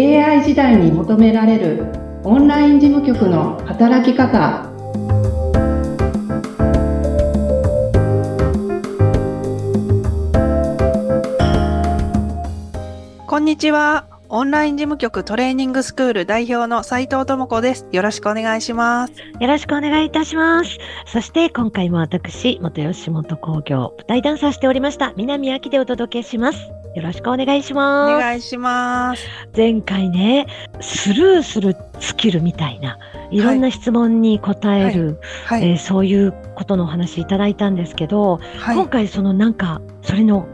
AI 時代に求められるオンライン事務局の働き方こんにちは。オンライン事務局トレーニングスクール代表の斉藤智子です。よろしくお願いします。よろしくお願いいたします。そして今回も私、元吉本工業、舞台ダンサーしておりました、南明でお届けします。よろしくお願いしおます。願いします。前回ね、スルーするスキルみたいな、いろんな質問に答える、はい。えーそういうことのお話いただいたんですけど、はい。今回そのなんか、それの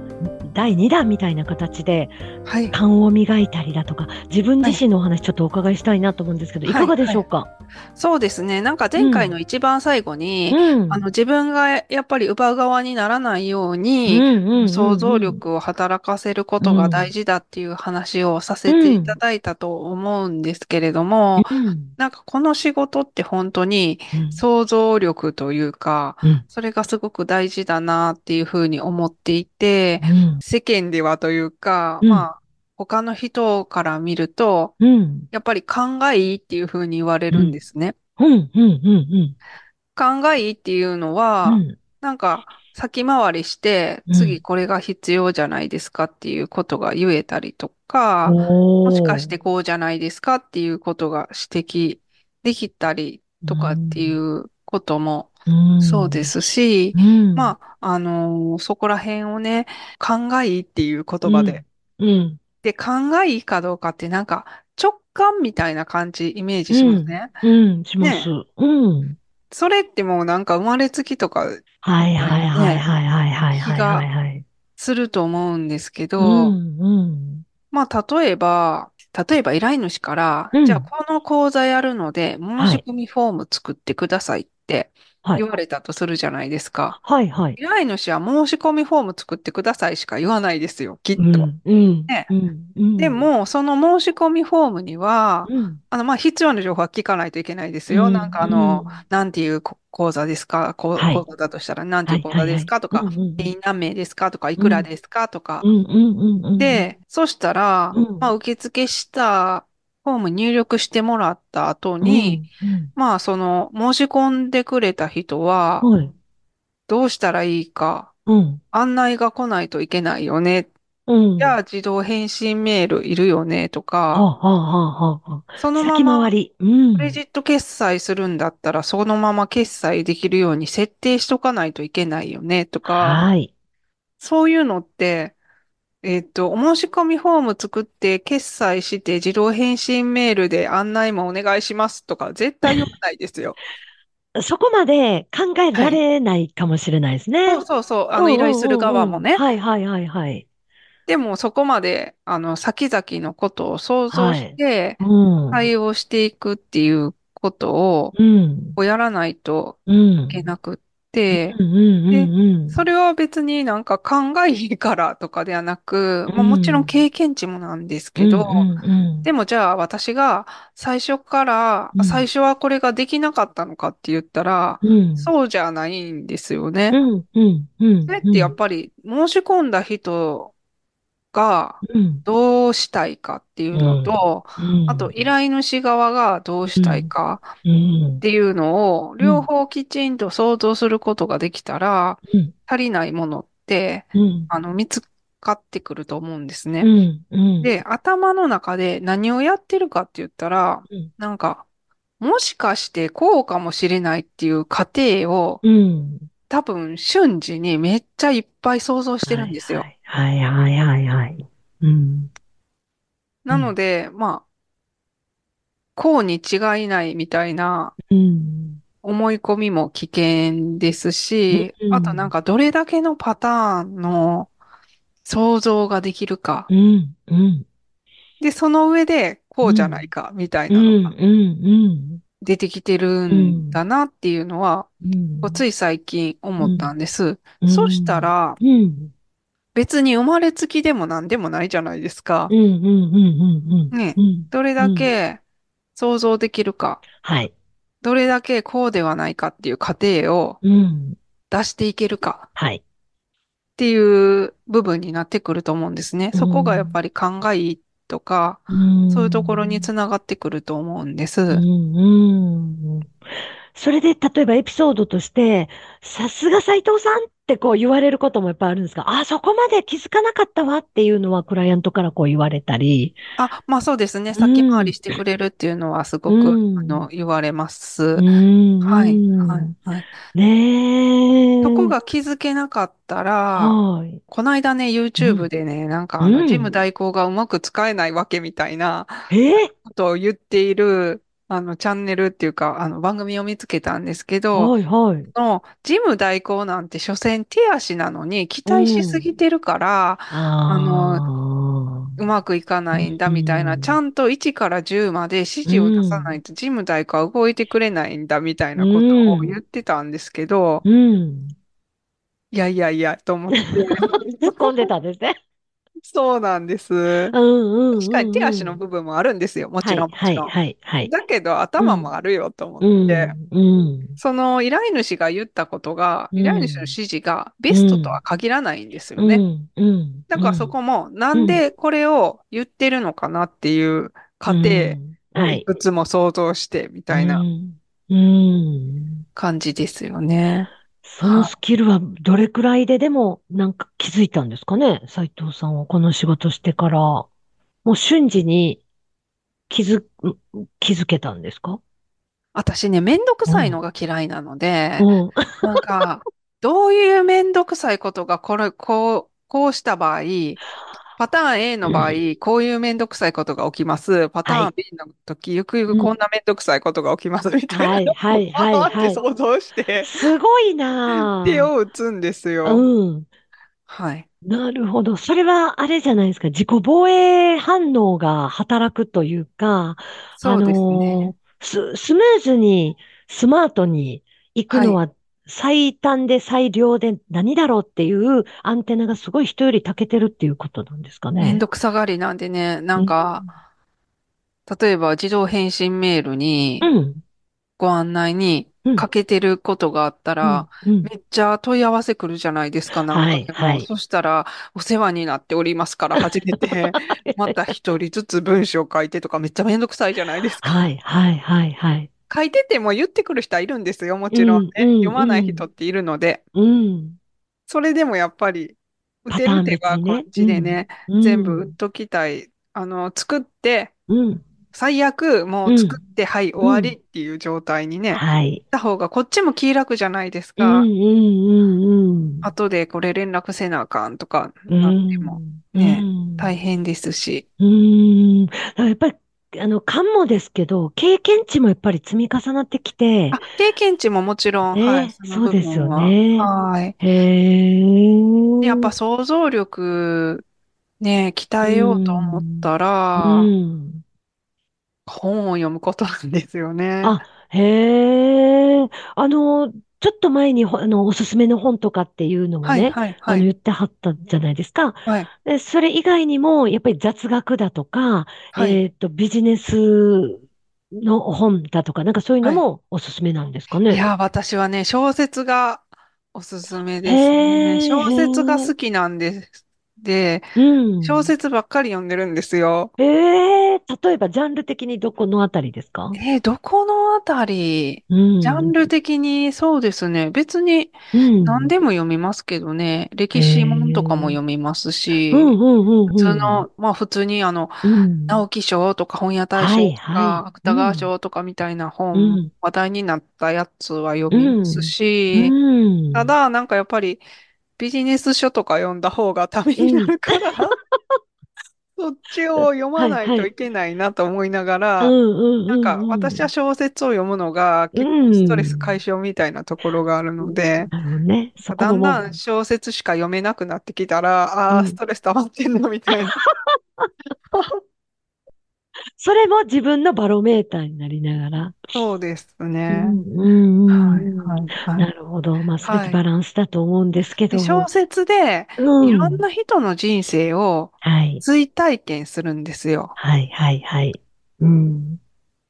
第2弾みたいな形で、はい。勘を磨いたりだとか、自分自身のお話ちょっとお伺いしたいなと思うんですけど、はい。いかがでしょうか、そうですね。なんか前回の一番最後に、うん。あの自分がやっぱり奪う側にならないように、想像力を働かせることが大事だっていう話をさせていただいたと思うんですけれども、うん。なんかこの仕事って本当にうん。想像力というか、うん。それがすごく大事だなっていうふうに思っていて、うん世間ではというか、うん。まあ、他の人から見ると、うん。やっぱり勘がいいっていうふうに言われるんですね。うんうんうん勘がいいっていうのは、うん。なんか先回りして、うん。次これが必要じゃないですかっていうことが言えたりとか、ももしかしてこうじゃないですかっていうことが指摘できたりとかっていうこともそうですし、まあ、あの、そこら辺をね、考えっていう言葉で、うん、で、考えかどうかってなんか直感みたいな感じ、イメージしますね。うん、うん、します、うん。それってもうなんか生まれつきとか、はいはいはいはいはいはい、すると思うんですけど、うん、まあ、例えば、例えば依頼主から、じゃあこの講座やるので、申し込みフォーム作ってくださいてはい。言われたとするじゃないですか。はいはい。依頼主は申し込みフォーム作ってくださいしか言わないですよ、きっと。うんうんね。うんうん。で、も、その申し込みフォームには、うん。あの、まあ、必要な情報は聞かないといけないですよ。うんなんかあの、なんていうこ講座ですか？こはい。講座だとしたら、なんていう講座ですか？とか、うんうん。定員何名ですか？とか、いくらですか？とか。う。んうんうんうん、で、そしたらうん、まあ、受付したフォーム入力してもらった後うん、に、まあ、その、申し込んでくれた人はどうしたらいいか、うん、案内が来ないといけないよね。うん。じゃあ、自動返信メールいるよね、とはか、そのまま。クレジット決済するんだったら、そのまま決済できるように設定しとかないといけないよね、とか、はい。そういうのって、えっと、お申し込みフォーム作って、決済して、自動返信メールで案内もお願いしますとか、絶対言わないですよ。そこまで考えられないかもしれないですね。そうそうそう、あの、依頼する側もね。はいはいはいはい。でも、そこまで、あの、先々のことを想像して、うん。対応していくっていうことを、やらないとうん。いけなくって、うんうんうんうん。それは別になんか勘がいいからとかではなく、まあ、もちろん経験値もなんですけど、でもじゃあ私が最初から、うん最初はこれができなかったのかって言ったら、うん。そうじゃないんですよね。それってやっぱり申し込んだ人がうん。どうしたいかっていうのと、うん。あと依頼主側がどうしたいかうん。っていうのを両方きちんと想像することができたら、うん。足りないものって、うん。あの、見つかってくると思うんですね。で、頭の中で何をやってるかって言ったらうん、なんか、もしかしてこうかもしれないっていう過程をうん多分瞬時にめっちゃいっぱい想像してるんですよ。はいはいはいはい。うん。なので、まあ、こうに違いないみたいなうん。思い込みも危険ですしう、ん。あとなんかどれだけのパターンの想像ができるか。うん。うん。で、その上でこうじゃないかみたいうん。なのがうん出てきてるんだなっていうのは、うん。つい最近思ったんです。うん。そしたら、うん。別に生まれつきでも何でもないじゃないですか。どれだけ想像できるか、はい。どれだけこうではないかっていう過程をうん。出していけるか。はい。っていう部分になってくると思うんですね。そこがやっぱり勘がいいっとか、うんそういうところにつながってくると思うんです。うんうんそれで、例えばエピソードとして、さすが斉藤さんってこう言われることもやっぱあるんですが、あ、そこまで気づかなかったわっていうのはクライアントからこう言われたり。あ、まあそうですね。先回りしてくれるっていうのはすごく、うんあの、言われます。うんはい、うんはい、はい。ねえ。そこが気づけなかったら、はい。この間ね、YouTube でね、なんかあの、うんジム代行がうまく使えないわけみたいなえ？ことを言っている、あの、チャンネルっていうか、あの、番組を見つけたんですけど、はいはい。その、ジム代行なんて、所詮手足なのに、期待しすぎてるから、あのうまくいかないんだみたいな、うんちゃんと1から10まで指示を出さないと、ジム代行は動いてくれないんだみたいなことを言ってたんですけど、うん。いやいやいや、と思って、突っ込んでたんですね。そうなんです。うんうんうん。確かに手足の部分もあるんですよ。もちろん、もはい。はいはい。だけど、頭もあるよと思うんって、うん。その依頼主が言ったことが、うん依頼主の指示がベストとは限らないんですよね。だからそこも、なんでこれを言ってるのかなっていう過程いい。くつも想像してみたいな。感じですよね。そのスキルはどれくらいででもなんか気づいたんですかね？斉藤さんはこの仕事してから。もう瞬時に気づ、気づけたんですか？私ね、めんどくさいのが嫌いなので、うん。なんか、どういうめんどくさいことがこれ、こう、こうした場合、パターン A の場合、こういうめんどくさいことが起きます。パターンはい B の時、ゆくゆくこんなめんどくさいことが起きますみたいな。はいはいはいわはい ーって想像して、すごいな手ぁ。を打つんですよ。うん。はい。なるほど。それはあれじゃないですか。自己防衛反応が働くというか、そうですあのね。ース、スムーズに、スマートに行くのは最短で最良で何だろうっていうアンテナがすごい人より長けてるっていうことなんですかね。めんどくさがりなんでね、なんか、例えば自動返信メールにう、ん。ご案内にうん。かけてることがあったら、めっちゃ問い合わせ来るじゃないですか、なんか。はいはいそしたら、お世話になっておりますから始めて、また一人ずつ文章書いてとかめっちゃめんどくさいじゃないですか。はい、はい、はい、はい。書いてても言ってくる人はいるんですよ、もちろんね。うんうん読まない人っているので。うん。それでもやっぱり、打てる手がこっちでね、うん全部打っときたい。あの、作って、うん。最悪もう作って、はい、終わりっていう状態にね、行っはい。た方がこっちも気楽じゃないですうん、うか。ん、うん、後でこれ連絡せなあかんとかうん。なってもねうん大変ですし。うーん。やっぱり、あの、勘もですけど、経験値もやっぱり積み重なってきてあ、、経験値ももちろん、ねはい、のそうですよねはい。へやっぱ想像力、ね、鍛えようと思ったら、うん。本を読むことなんですよね。あ、へえ。あの、ちょっと前にほあの、おすすめの本とかっていうのもはい、ね、はい、あの、はい。言ってはったじゃないですか。はい、で、それ以外にも、やっぱり雑学だとか、はい。えっと、ビジネスの本だとか、なんかそういうのもおすすめなんですかね。いや、私はね、小説がおすすめですね。小説が好きなんです。で、うん。小説ばっかり読んでるんですよ。ええ例えばジャンル的にどこのあたりですか？えーどこのあたり？うん。ジャンル的にそうですね。別にうん。何でも読みますけどね。歴史本とかも読みますし。普通の、まあ普通にあの、うん。直木賞とか本屋大はい賞とか、はい芥川賞とかみたいなう本、ん話題になったやつは読みますし、うん。ただ、なんかやっぱりビジネス書とか読んだ方がためになるから、そっちを読まないといけないなと思いながら、なんかうん私は小説を読むのが結構ストレス解消みたいなところがあるので、ね。だんだん小説しか読めなくなってきたら、ああ、うん。ストレス溜まってんのみたいな。それも自分のバロメーターになりながら。そうですうね。ないるほど。まあ、バランスだと思うんですけどで、小説でうんいろんな人の人生をはい。追体験するんですよ。はい、はい、はい。うん。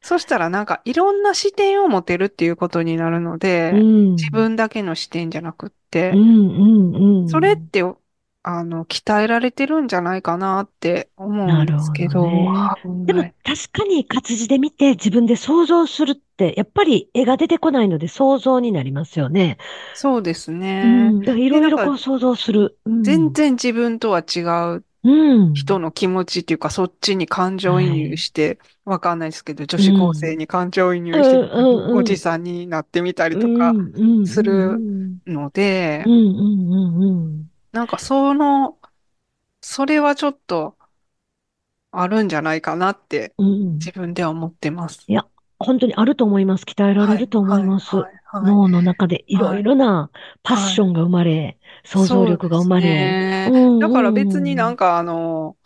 そしたらなんかいろんな視点を持てるっていうことになるので、うん。自分だけの視点じゃなくってうん、、うん、うん。それって、あの、鍛えられてるんじゃないかなって思うんですけど、なるほどね。はい。でも確かに活字で見て自分で想像するって、やっぱり絵が出てこないので想像になりますよね。そうですうね。いろいろこう想像する。うん。全然自分とは違ううん。人の気持ちっていうか、そっちに感情移入して、わかんないですけど、女子高生に感情移入して、おじさんになってみたりとかするうん。ので。なんかその、それはちょっとあるんじゃないかなってうん自分では思ってます。いや、本当にあると思います。鍛えられると思います。はいはいはい脳の中でいろいろなパッションが生まれ、想像力が生まれ。そうですねうんだから別になんか、かあの、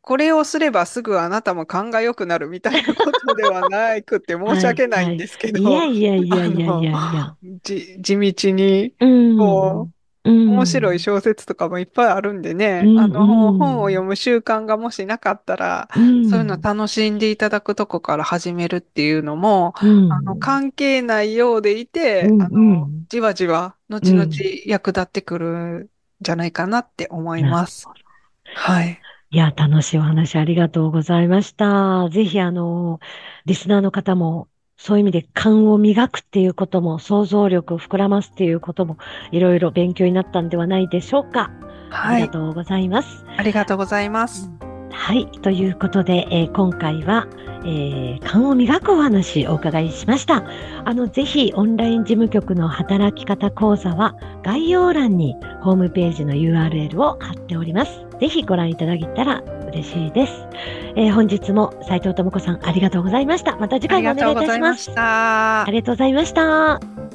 これをすればすぐあなたも勘が良くなるみたいなことではなくて申し訳ないんですけど、いやいやいやいやいやいや。じ、地道にうん。こうん、面白い小説とかもいっぱいあるんでね、うん。あの、うん。本を読む習慣がもしなかったら、うん、そういうの楽しんでいただくとこから始めるっていうのも、うん、あの、関係ないようでいて、うんあのうん、じわじわ、後々役立ってくるんじゃないかなって思います。はい。いや、楽しいお話ありがとうございました。ぜひ、あの、リスナーの方も、そういう意味で勘を磨くっていうことも、想像力を膨らますっていうことも、いろいろ勉強になったんではないでしょうか。あはい。りがとうございます。ありがとうございます。はい。ということで、えー今回は、えー勘を磨くお話をお伺いしました。あの、ぜひ、オンライン事務局の働き方講座は、概要欄にホームページの URL を貼っております。ぜひご覧いただけたら嬉しいです。えー本日も斉藤智子さんありがとうございました。また次回もお願いいたします。たあ。りがとうございました。